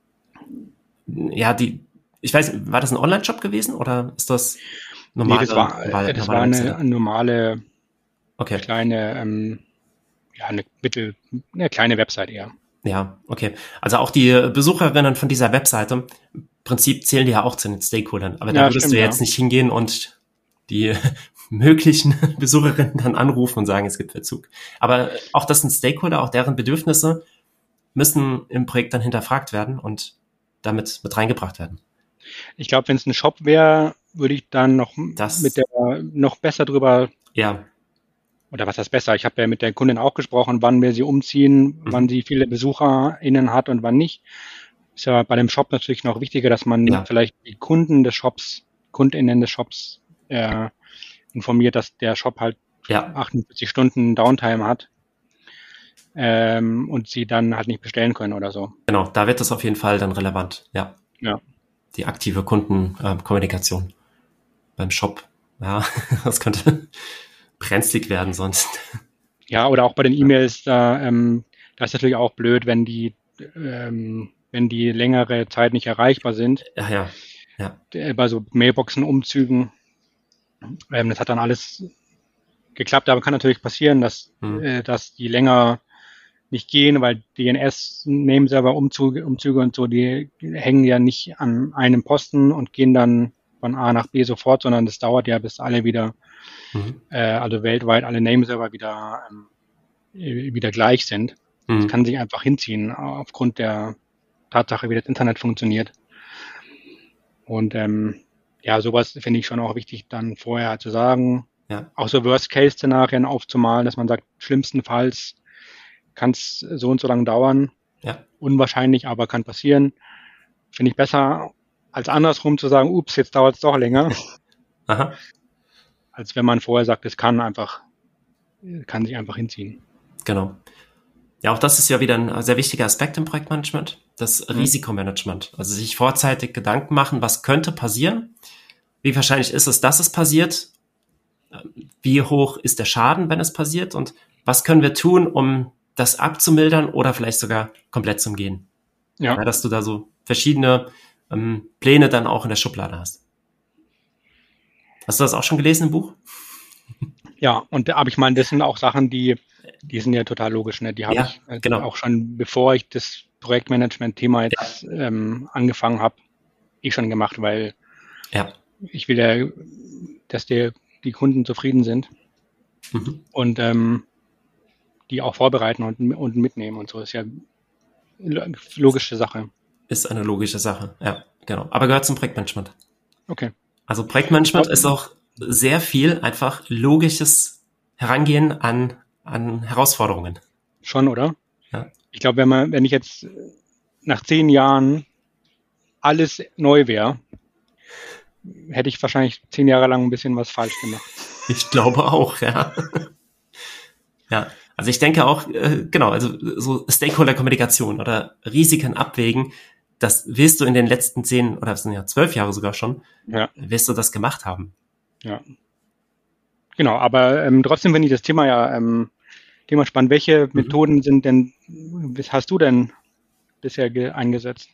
ja, die, ich weiß, war das ein Online-Shop gewesen oder ist das normale? Nee, das war, normale, das war eine normale, okay. kleine, ähm, ja, eine mittel, eine kleine Website eher. Ja, okay. Also auch die Besucherinnen von dieser Webseite, im Prinzip zählen die ja auch zu den Stakeholdern. Aber da ja, würdest stimmt, du jetzt ja. nicht hingehen und die (laughs) möglichen Besucherinnen dann anrufen und sagen, es gibt Verzug. Aber auch das sind Stakeholder, auch deren Bedürfnisse müssen im Projekt dann hinterfragt werden und damit mit reingebracht werden. Ich glaube, wenn es ein Shop wäre, würde ich dann noch das, mit der noch besser drüber. Ja. Oder was heißt besser? Ich habe ja mit der Kundin auch gesprochen, wann wir sie umziehen, mhm. wann sie viele BesucherInnen hat und wann nicht. Ist ja bei dem Shop natürlich noch wichtiger, dass man ja. vielleicht die Kunden des Shops, KundInnen des Shops äh, informiert, dass der Shop halt ja. 48 Stunden Downtime hat ähm, und sie dann halt nicht bestellen können oder so. Genau, da wird das auf jeden Fall dann relevant, ja. Ja. Die aktive Kundenkommunikation äh, beim Shop. Ja, (laughs) das könnte brenzlig werden sonst. Ja, oder auch bei den E-Mails, da, ähm, da ist natürlich auch blöd, wenn die, ähm, wenn die längere Zeit nicht erreichbar sind. Ja, ja. ja. Bei so Mailboxen-Umzügen ähm, das hat dann alles geklappt, aber kann natürlich passieren, dass, mhm. äh, dass die länger nicht gehen, weil DNS-Nameserver-Umzüge Umzüge und so, die hängen ja nicht an einem Posten und gehen dann von A nach B sofort, sondern das dauert ja, bis alle wieder, mhm. äh, also weltweit alle Nameserver wieder, ähm, wieder gleich sind. Mhm. Das kann sich einfach hinziehen aufgrund der Tatsache, wie das Internet funktioniert. Und ähm, ja, sowas finde ich schon auch wichtig, dann vorher zu sagen. Ja. Auch so Worst-Case-Szenarien aufzumalen, dass man sagt, schlimmstenfalls kann es so und so lange dauern. Ja. Unwahrscheinlich, aber kann passieren. Finde ich besser, als andersrum zu sagen, ups, jetzt dauert es doch länger. (laughs) Aha. Als wenn man vorher sagt, es kann einfach, kann sich einfach hinziehen. Genau. Ja, auch das ist ja wieder ein sehr wichtiger Aspekt im Projektmanagement, das mhm. Risikomanagement. Also sich vorzeitig Gedanken machen, was könnte passieren, wie wahrscheinlich ist es, dass es passiert, wie hoch ist der Schaden, wenn es passiert und was können wir tun, um das abzumildern oder vielleicht sogar komplett zum Gehen. Ja. ja dass du da so verschiedene ähm, Pläne dann auch in der Schublade hast. Hast du das auch schon gelesen im Buch? Ja, und aber ich meine, das sind auch Sachen, die die sind ja total logisch. Ne? Die habe ja, ich also genau. auch schon, bevor ich das Projektmanagement-Thema jetzt ja. ähm, angefangen habe, eh schon gemacht, weil ja. ich will ja, dass die, die Kunden zufrieden sind mhm. und ähm, die auch vorbereiten und, und mitnehmen und so. Ist ja logische Sache. Ist eine logische Sache, ja, genau. Aber gehört zum Projektmanagement. Okay. Also Projektmanagement ist auch sehr viel einfach logisches Herangehen an an Herausforderungen. Schon, oder? Ja. Ich glaube, wenn man, wenn ich jetzt nach zehn Jahren alles neu wäre, hätte ich wahrscheinlich zehn Jahre lang ein bisschen was falsch gemacht. (laughs) Ich glaube auch, ja. ja, also ich denke auch, äh, genau, also so Stakeholder-Kommunikation oder Risiken abwägen, das wirst du in den letzten zehn oder es sind ja zwölf Jahre sogar schon, ja. wirst du das gemacht haben. Ja. Genau, aber ähm, trotzdem finde ich das Thema ja ähm, Thema spannend. Welche mhm. Methoden sind denn, hast du denn bisher eingesetzt?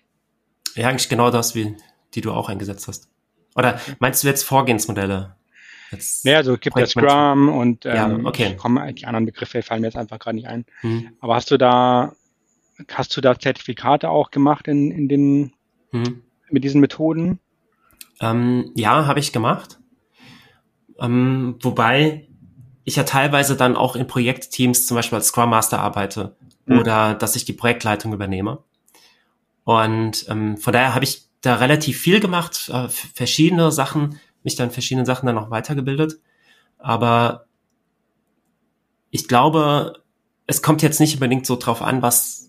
Ja, eigentlich genau das, wie die du auch eingesetzt hast. Oder meinst du jetzt Vorgehensmodelle? Jetzt ja, also es gibt ja Scrum und ähm, ja, okay. komm, die anderen Begriffe fallen mir jetzt einfach gerade nicht ein. Mhm. Aber hast du da, hast du da Zertifikate auch gemacht in, in den, mhm. mit diesen Methoden? Ähm, ja, habe ich gemacht. Ähm, wobei ich ja teilweise dann auch in Projektteams zum Beispiel als Scrum Master arbeite mhm. oder dass ich die Projektleitung übernehme. Und ähm, von daher habe ich da relativ viel gemacht, äh, verschiedene Sachen, mich dann verschiedene Sachen dann noch weitergebildet. Aber ich glaube, es kommt jetzt nicht unbedingt so drauf an, was,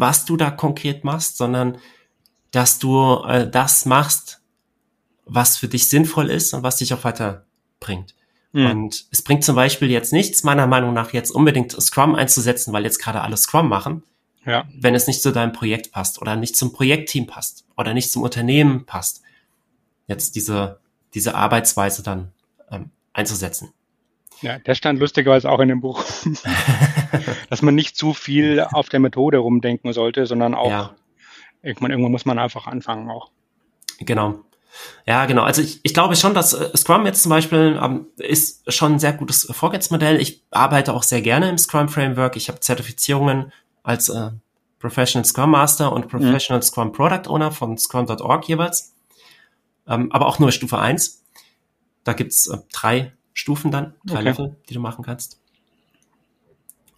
was du da konkret machst, sondern dass du äh, das machst, was für dich sinnvoll ist und was dich auch weiter bringt. Mhm. Und es bringt zum Beispiel jetzt nichts, meiner Meinung nach, jetzt unbedingt Scrum einzusetzen, weil jetzt gerade alle Scrum machen, ja. wenn es nicht zu deinem Projekt passt oder nicht zum Projektteam passt oder nicht zum Unternehmen passt. Jetzt diese, diese Arbeitsweise dann ähm, einzusetzen. Ja, der stand lustigerweise auch in dem Buch, (laughs) dass man nicht zu viel auf der Methode rumdenken sollte, sondern auch, ja. irgendwann, irgendwann muss man einfach anfangen auch. Genau. Ja, genau. Also ich, ich glaube schon, dass äh, Scrum jetzt zum Beispiel ähm, ist schon ein sehr gutes Vorgehensmodell. Ich arbeite auch sehr gerne im Scrum Framework. Ich habe Zertifizierungen als äh, Professional Scrum Master und Professional mhm. Scrum Product Owner von Scrum.org jeweils. Ähm, aber auch nur Stufe 1. Da gibt's äh, drei Stufen dann, drei okay. Level, die du machen kannst.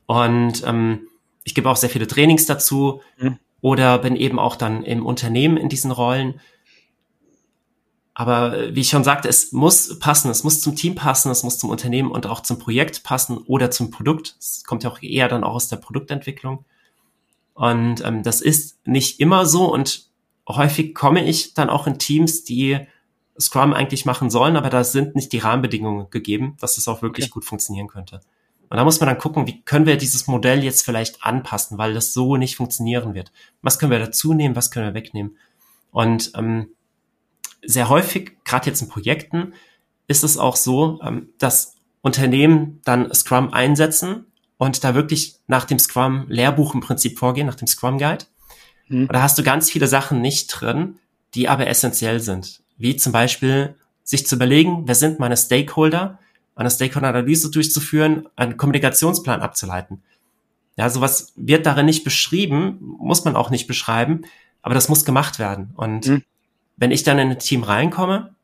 Und ähm, ich gebe auch sehr viele Trainings dazu mhm. oder bin eben auch dann im Unternehmen in diesen Rollen. Aber äh, wie ich schon sagte, es muss passen, es muss zum Team passen, es muss zum Unternehmen und auch zum Projekt passen oder zum Produkt. Es kommt ja auch eher dann auch aus der Produktentwicklung. Und ähm, das ist nicht immer so und häufig komme ich dann auch in Teams, die Scrum eigentlich machen sollen, aber da sind nicht die Rahmenbedingungen gegeben, dass es auch wirklich okay. gut funktionieren könnte. Und da muss man dann gucken, wie können wir dieses Modell jetzt vielleicht anpassen, weil das so nicht funktionieren wird. Was können wir dazu nehmen, was können wir wegnehmen? Und ähm, sehr häufig, gerade jetzt in Projekten, ist es auch so, ähm, dass Unternehmen dann Scrum einsetzen und da wirklich nach dem Scrum-Lehrbuch im Prinzip vorgehen, nach dem Scrum-Guide. Mhm. Und da hast du ganz viele Sachen nicht drin, die aber essentiell sind wie zum Beispiel sich zu überlegen, wer sind meine Stakeholder, eine Stakeholder-Analyse durchzuführen, einen Kommunikationsplan abzuleiten. Ja, sowas wird darin nicht beschrieben, muss man auch nicht beschreiben, aber das muss gemacht werden. Und mhm. wenn ich dann in ein Team reinkomme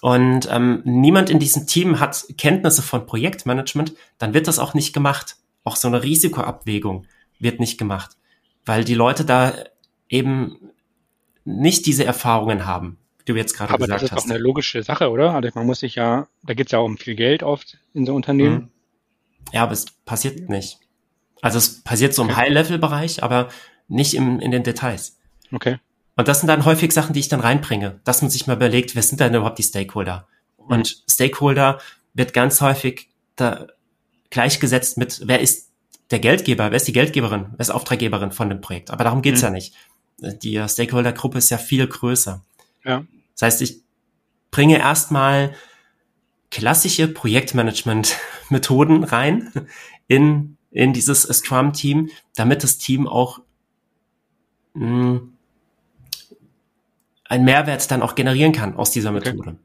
und ähm, niemand in diesem Team hat Kenntnisse von Projektmanagement, dann wird das auch nicht gemacht. Auch so eine Risikoabwägung wird nicht gemacht, weil die Leute da eben nicht diese Erfahrungen haben du jetzt gerade gesagt hast. Aber das ist doch eine logische Sache, oder? Also man muss sich ja, da geht es ja auch um viel Geld oft in so Unternehmen. Mhm. Ja, aber es passiert nicht. Also es passiert so im okay. High-Level-Bereich, aber nicht im, in den Details. Okay. Und das sind dann häufig Sachen, die ich dann reinbringe, dass man sich mal überlegt, wer sind denn überhaupt die Stakeholder? Und mhm. Stakeholder wird ganz häufig da gleichgesetzt mit, wer ist der Geldgeber, wer ist die Geldgeberin, wer ist Auftraggeberin von dem Projekt. Aber darum geht's mhm. ja nicht. Die Stakeholder-Gruppe ist ja viel größer. Ja. Das heißt, ich bringe erstmal klassische Projektmanagement-Methoden rein in, in dieses Scrum-Team, damit das Team auch mh, hm, einen Mehrwert dann auch generieren kann aus dieser Methode. Okay.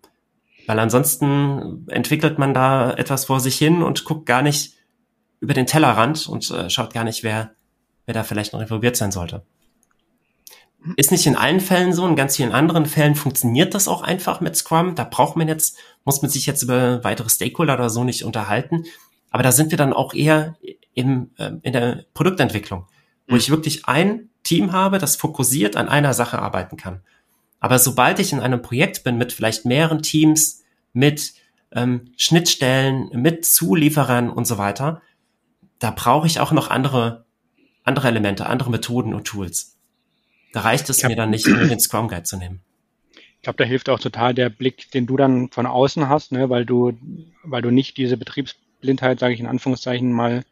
Weil ansonsten entwickelt man da etwas vor sich hin und guckt gar nicht über den Tellerrand und äh, schaut gar nicht, wer, wer da vielleicht noch involviert sein sollte. Ist nicht in allen Fällen so, in ganz vielen anderen Fällen funktioniert das auch einfach mit Scrum. Da braucht man jetzt, muss man sich jetzt über weitere Stakeholder oder so nicht unterhalten. Aber da sind wir dann auch eher im, äh, in der Produktentwicklung, wo mhm. ich wirklich ein Team habe, das fokussiert an einer Sache arbeiten kann. Aber sobald ich in einem Projekt bin mit vielleicht mehreren Teams, mit ähm, Schnittstellen, mit Zulieferern und so weiter, da brauche ich auch noch andere, andere Elemente, andere Methoden und Tools. Da reicht es mir dann nicht, nur (clears throat) den Scrum Guide zu nehmen. Ich glaube, da hilft auch total der Blick, den du dann von außen hast, ne, weil du, weil du nicht diese Betriebsblindheit, sage ich in Anführungszeichen mal,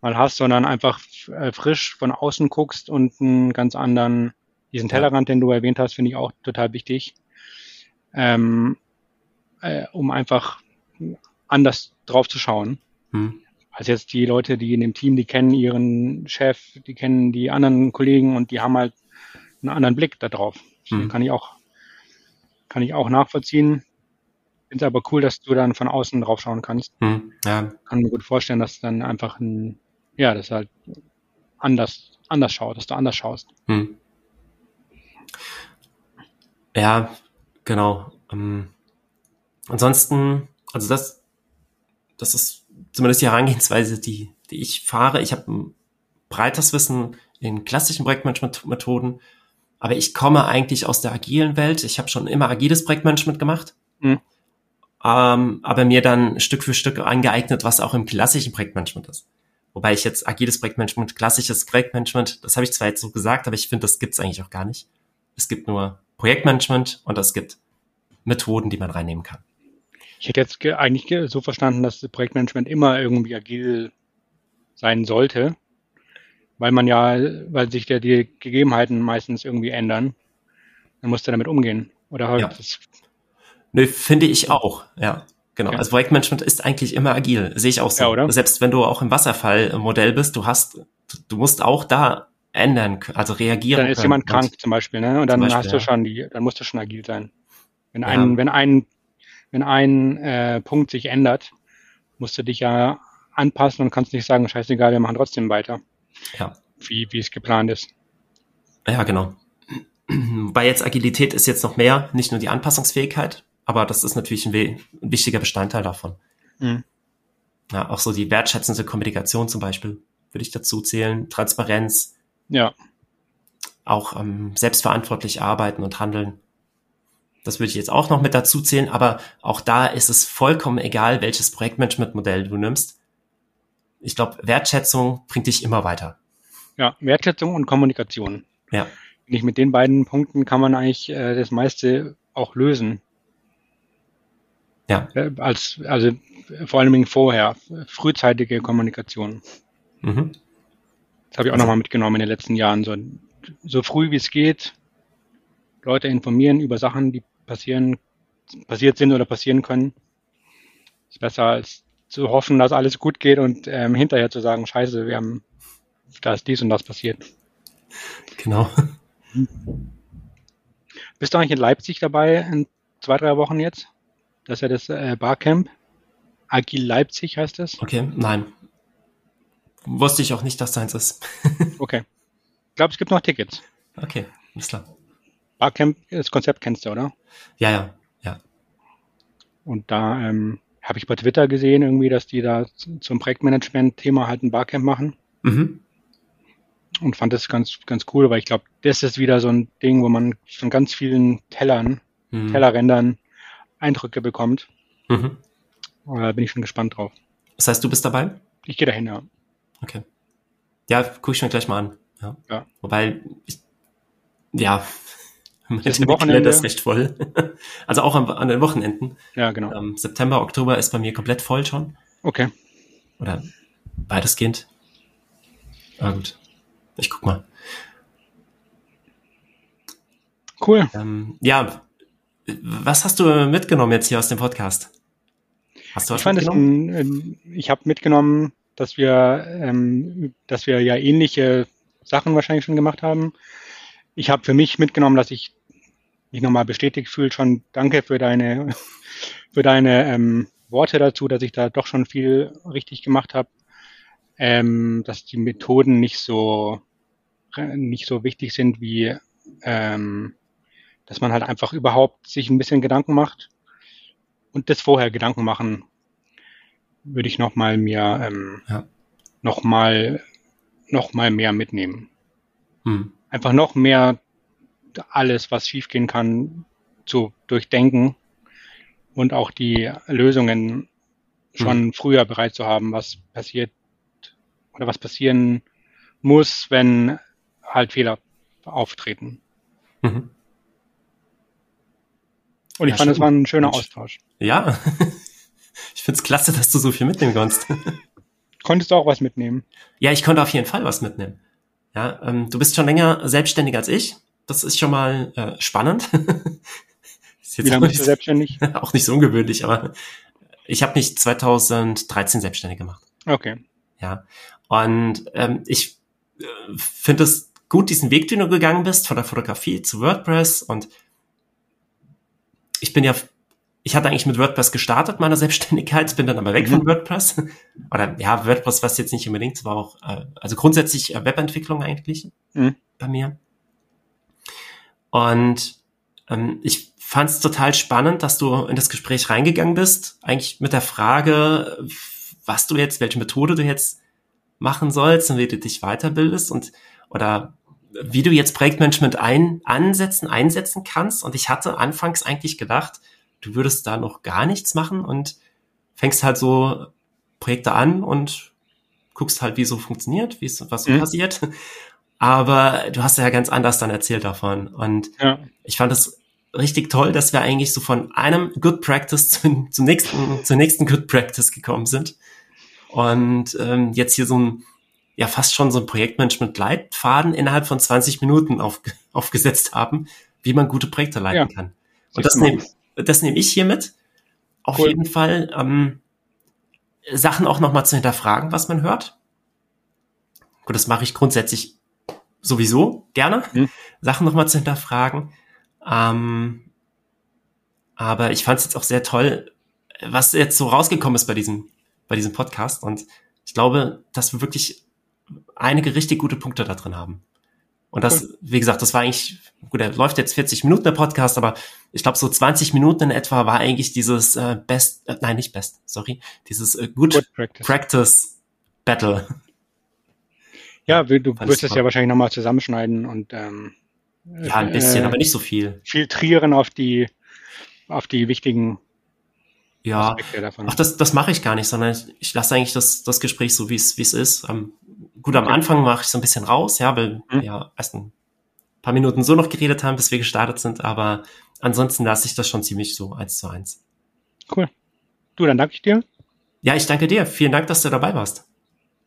mal hast, sondern einfach äh, frisch von außen guckst und einen ganz anderen, diesen Tellerrand, den du erwähnt hast, finde ich auch total wichtig, ähm, äh, um einfach anders drauf zu schauen. Hm. Also jetzt die Leute, die in dem Team, die kennen ihren Chef, die kennen die anderen Kollegen und die haben halt einen anderen Blick darauf. Mhm. Kann ich auch, kann ich auch nachvollziehen. Finde es aber cool, dass du dann von außen drauf schauen kannst. Mhm. Ja. Kann mir gut vorstellen, dass dann einfach ein, ja, das halt anders, anders schaut, dass du anders schaust. Mhm. Ja, genau. Ähm, ansonsten, also das, das ist zumindest die Herangehensweise, die, die ich fahre. Ich habe ein breites Wissen in klassischen Projektmanagement-Methoden, aber ich komme eigentlich aus der agilen Welt. Ich habe schon immer agiles Projektmanagement gemacht, mhm. ähm, aber mir dann Stück für Stück angeeignet, was auch im klassischen Projektmanagement ist. Wobei ich jetzt agiles Projektmanagement, klassisches Projektmanagement, das habe ich zwar jetzt so gesagt, aber ich finde, das gibt es eigentlich auch gar nicht. Es gibt nur Projektmanagement und es gibt Methoden, die man reinnehmen kann. Ich hätte jetzt eigentlich so verstanden, dass das Projektmanagement immer irgendwie agil sein sollte, weil man ja, weil sich ja die Gegebenheiten meistens irgendwie ändern. Dann musst du damit umgehen. Oder halt ja. Nö, finde ich auch, ja. Genau. Okay. Also Projektmanagement ist eigentlich immer agil, sehe ich auch so. Ja, oder? Selbst wenn du auch im Wasserfallmodell bist, du hast, du musst auch da ändern, also reagieren. Dann ist können. jemand krank zum Beispiel, ne? Und dann Beispiel, hast du schon die, dann musst du schon agil sein. Wenn ja. ein, wenn ein, wenn ein äh, Punkt sich ändert, musst du dich ja anpassen und kannst nicht sagen, scheißegal, wir machen trotzdem weiter. Ja. Wie, wie es geplant ist. Ja, genau. Bei jetzt Agilität ist jetzt noch mehr, nicht nur die Anpassungsfähigkeit, aber das ist natürlich ein, ein wichtiger Bestandteil davon. Mhm. Ja, auch so die wertschätzende Kommunikation zum Beispiel würde ich dazu zählen, Transparenz. Ja. Auch ähm, selbstverantwortlich arbeiten und handeln. Das würde ich jetzt auch noch mit dazu zählen, aber auch da ist es vollkommen egal, welches Projektmanagement-Modell du nimmst. Ich glaube, Wertschätzung bringt dich immer weiter. Ja, Wertschätzung und Kommunikation. Ja. Nicht mit den beiden Punkten kann man eigentlich äh, das meiste auch lösen. Ja. Äh, als, also vor allem vorher, frühzeitige Kommunikation. Mhm. Das habe ich auch also, nochmal mitgenommen in den letzten Jahren. So, so früh wie es geht, Leute informieren über Sachen, die passieren, passiert sind oder passieren können. Ist besser als zu hoffen, dass alles gut geht und ähm, hinterher zu sagen, scheiße, wir haben, da ist dies und das passiert. Genau. (laughs) Bist du eigentlich in Leipzig dabei in zwei, drei Wochen jetzt? Das ist ja das äh, Barcamp. Agil Leipzig heißt es. Okay, nein. Wusste ich auch nicht, dass deins ist. (laughs) okay. Ich glaube, es gibt noch Tickets. Okay, alles klar. Barcamp, das Konzept kennst du, oder? Ja, ja, ja. Und da ähm, habe ich bei Twitter gesehen, irgendwie, dass die da zum Projektmanagement-Thema halt ein Barcamp machen. Mhm. Und fand das ganz, ganz cool, weil ich glaube, das ist wieder so ein Ding, wo man von ganz vielen Tellern, mhm. Tellerrändern Eindrücke bekommt. Mhm. Da bin ich schon gespannt drauf. Das heißt, du bist dabei? Ich gehe dahin, ja. Okay. Ja, gucke ich mir gleich mal an. Ja. ja. Wobei, ich, ja, ist ein Wochenende. ist recht voll. (laughs) also auch an, an, den Wochenenden. Ja, genau. Ähm, September, Oktober ist bei mir komplett voll schon. Okay. Oder weitestgehend. Ah, gut. Ich guck mal. Cool. Ähm, ja, was hast du mitgenommen jetzt hier aus dem Podcast? Hast du was ich mitgenommen? Es, ähm, ich habe mitgenommen, dass wir, ähm, dass wir ja ähnliche Sachen wahrscheinlich schon gemacht haben. Ich habe für mich mitgenommen, dass ich mich nochmal bestätigt fühle. Schon danke für deine, für deine ähm, Worte dazu, dass ich da doch schon viel richtig gemacht habe. Ähm, dass die Methoden nicht so nicht so wichtig sind wie ähm, dass man halt einfach überhaupt sich ein bisschen Gedanken macht und das vorher Gedanken machen, würde ich noch mal mir ähm, ja. noch mal noch mal mehr mitnehmen. Hm. Einfach noch mehr alles, was schiefgehen kann, zu durchdenken und auch die Lösungen schon hm. früher bereit zu haben, was passiert oder was passieren muss, wenn halt Fehler auftreten. Mhm. Und ich ja, fand, es war ein schöner. Austausch. Ja, (laughs) ich find's klasse, dass du so viel mitnehmen kannst. Konntest du auch was mitnehmen? Ja, ich konnte auf jeden Fall was mitnehmen. Ja, ähm, du bist schon länger selbstständig als ich. Das ist schon mal äh, spannend. (laughs) ist jetzt Wie lange bist du selbstständig? (laughs) auch nicht so ungewöhnlich, aber ich habe mich 2013 selbstständig gemacht. Okay. Ja, und ähm, ich äh, finde es gut, diesen Weg, den du gegangen bist, von der Fotografie zu WordPress und ich bin ja, ich hatte eigentlich mit WordPress gestartet, meine Selbstständigkeit, bin dann aber weg mhm. von WordPress. Oder ja, WordPress, was jetzt nicht unbedingt, war auch, äh, also grundsätzlich äh, Webentwicklung eigentlich mhm. bei mir. Und ähm, ich fand es total spannend, dass du in das Gespräch reingegangen bist, eigentlich mit der Frage, was du jetzt, welche Methode du jetzt machen sollst und wie du dich weiterbildest und oder wie du jetzt Projektmanagement ein, ansetzen, einsetzen kannst. Und ich hatte anfangs eigentlich gedacht, du würdest da noch gar nichts machen und fängst halt so Projekte an und guckst halt, wie so funktioniert, wie es, was so mhm. passiert. Aber du hast ja ganz anders dann erzählt davon. Und ja. ich fand es richtig toll, dass wir eigentlich so von einem Good Practice (laughs) zum, zum nächsten, zur nächsten Good Practice gekommen sind. Und ähm, jetzt hier so ein, ja, fast schon so ein Projektmanagement-Leitfaden innerhalb von 20 Minuten auf, (laughs) aufgesetzt haben, wie man gute Projekte leiten ja. kann. Und das nehme das nehm ich hier mit. Auf cool. jeden Fall ähm, Sachen auch nochmal zu hinterfragen, was man hört. Gut, das mache ich grundsätzlich sowieso gerne, hm. Sachen nochmal zu hinterfragen. Ähm, aber ich fand es jetzt auch sehr toll, was jetzt so rausgekommen ist bei diesem, bei diesem Podcast. Und ich glaube, dass wir wirklich einige richtig gute Punkte da drin haben. Und das, wie gesagt, das war eigentlich, gut, er läuft jetzt 40 Minuten der Podcast, aber ich glaube, so 20 Minuten in etwa war eigentlich dieses äh, Best, äh, nein, nicht Best, sorry, dieses äh, Good, Good Practice. Practice Battle. Ja, du wirst es ja wahrscheinlich nochmal zusammenschneiden und ähm, ja, ein bisschen, äh, aber nicht so viel. Filtrieren auf die, auf die wichtigen ja, ach, das, das mache ich gar nicht, sondern ich, ich lasse eigentlich das, das Gespräch so, wie es wie es ist. Um, gut, am Anfang mache ich so ein bisschen raus, ja, weil mhm. ja erst ein paar Minuten so noch geredet haben, bis wir gestartet sind, aber ansonsten lasse ich das schon ziemlich so eins zu eins. Cool. Du, dann danke ich dir. Ja, ich danke dir. Vielen Dank, dass du dabei warst.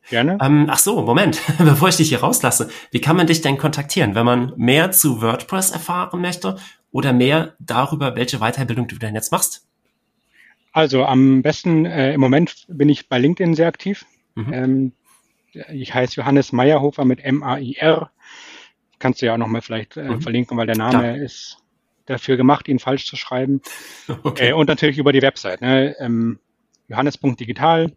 Gerne. Ähm, ach so, Moment, (laughs) bevor ich dich hier rauslasse. Wie kann man dich denn kontaktieren, wenn man mehr zu WordPress erfahren möchte oder mehr darüber, welche Weiterbildung du denn jetzt machst? Also am besten, äh, im Moment bin ich bei LinkedIn sehr aktiv. Mhm. Ähm, ich heiße Johannes Meyerhofer mit M-A-I-R. Kannst du ja auch nochmal vielleicht äh, mhm. verlinken, weil der Name Klar. ist dafür gemacht, ihn falsch zu schreiben. (laughs) Okay. Äh, und natürlich über die Website, ne? ähm, johannes.digital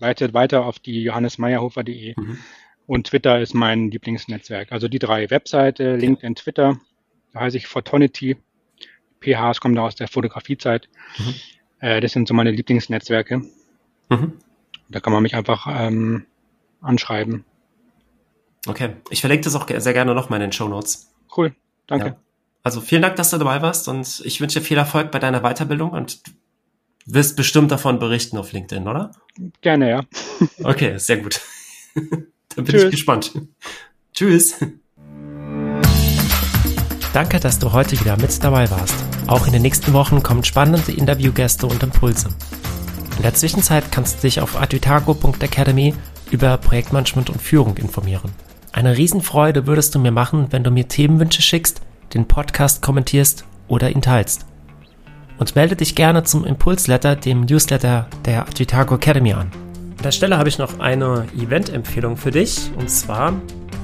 leitet weiter auf die johannesmeyerhofer.de mhm. und Twitter ist mein Lieblingsnetzwerk. Also die drei Webseite, LinkedIn, Twitter, da heiße ich Photonity. PH, es kommt da aus der Fotografiezeit. Mhm. Äh, das sind so meine Lieblingsnetzwerke. Mhm. Da kann man mich einfach ähm, anschreiben. Okay, ich verlinke das auch sehr gerne nochmal in den Show Notes. Cool, danke. Ja. Also vielen Dank, dass du dabei warst und ich wünsche dir viel Erfolg bei deiner Weiterbildung und wirst bestimmt davon berichten auf LinkedIn, oder? Gerne, ja. (laughs) Okay, sehr gut. (laughs) Dann bin Tschüss. ich gespannt. Tschüss. Danke, dass du heute wieder mit dabei warst. Auch in den nächsten Wochen kommen spannende Interviewgäste und Impulse. In der Zwischenzeit kannst du dich auf advitago.academy über Projektmanagement und Führung informieren. Eine Riesenfreude würdest du mir machen, wenn du mir Themenwünsche schickst, den Podcast kommentierst oder ihn teilst und melde dich gerne zum Impulsletter, dem Newsletter der Advitago Academy an. An der Stelle habe ich noch eine Event-Empfehlung für dich und zwar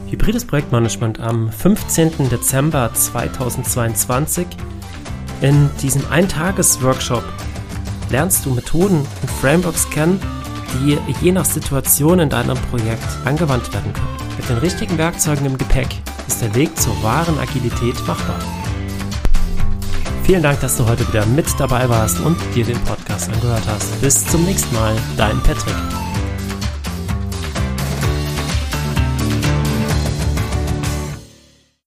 Hybrides Projektmanagement am 15. Dezember 2022. In diesem Eintages-Workshop lernst du Methoden und Frameworks kennen, die je nach Situation in deinem Projekt angewandt werden können. Mit den richtigen Werkzeugen im Gepäck ist der Weg zur wahren Agilität machbar. Vielen Dank, dass du heute wieder mit dabei warst und dir den Podcast angehört hast. Bis zum nächsten Mal, dein Patrick.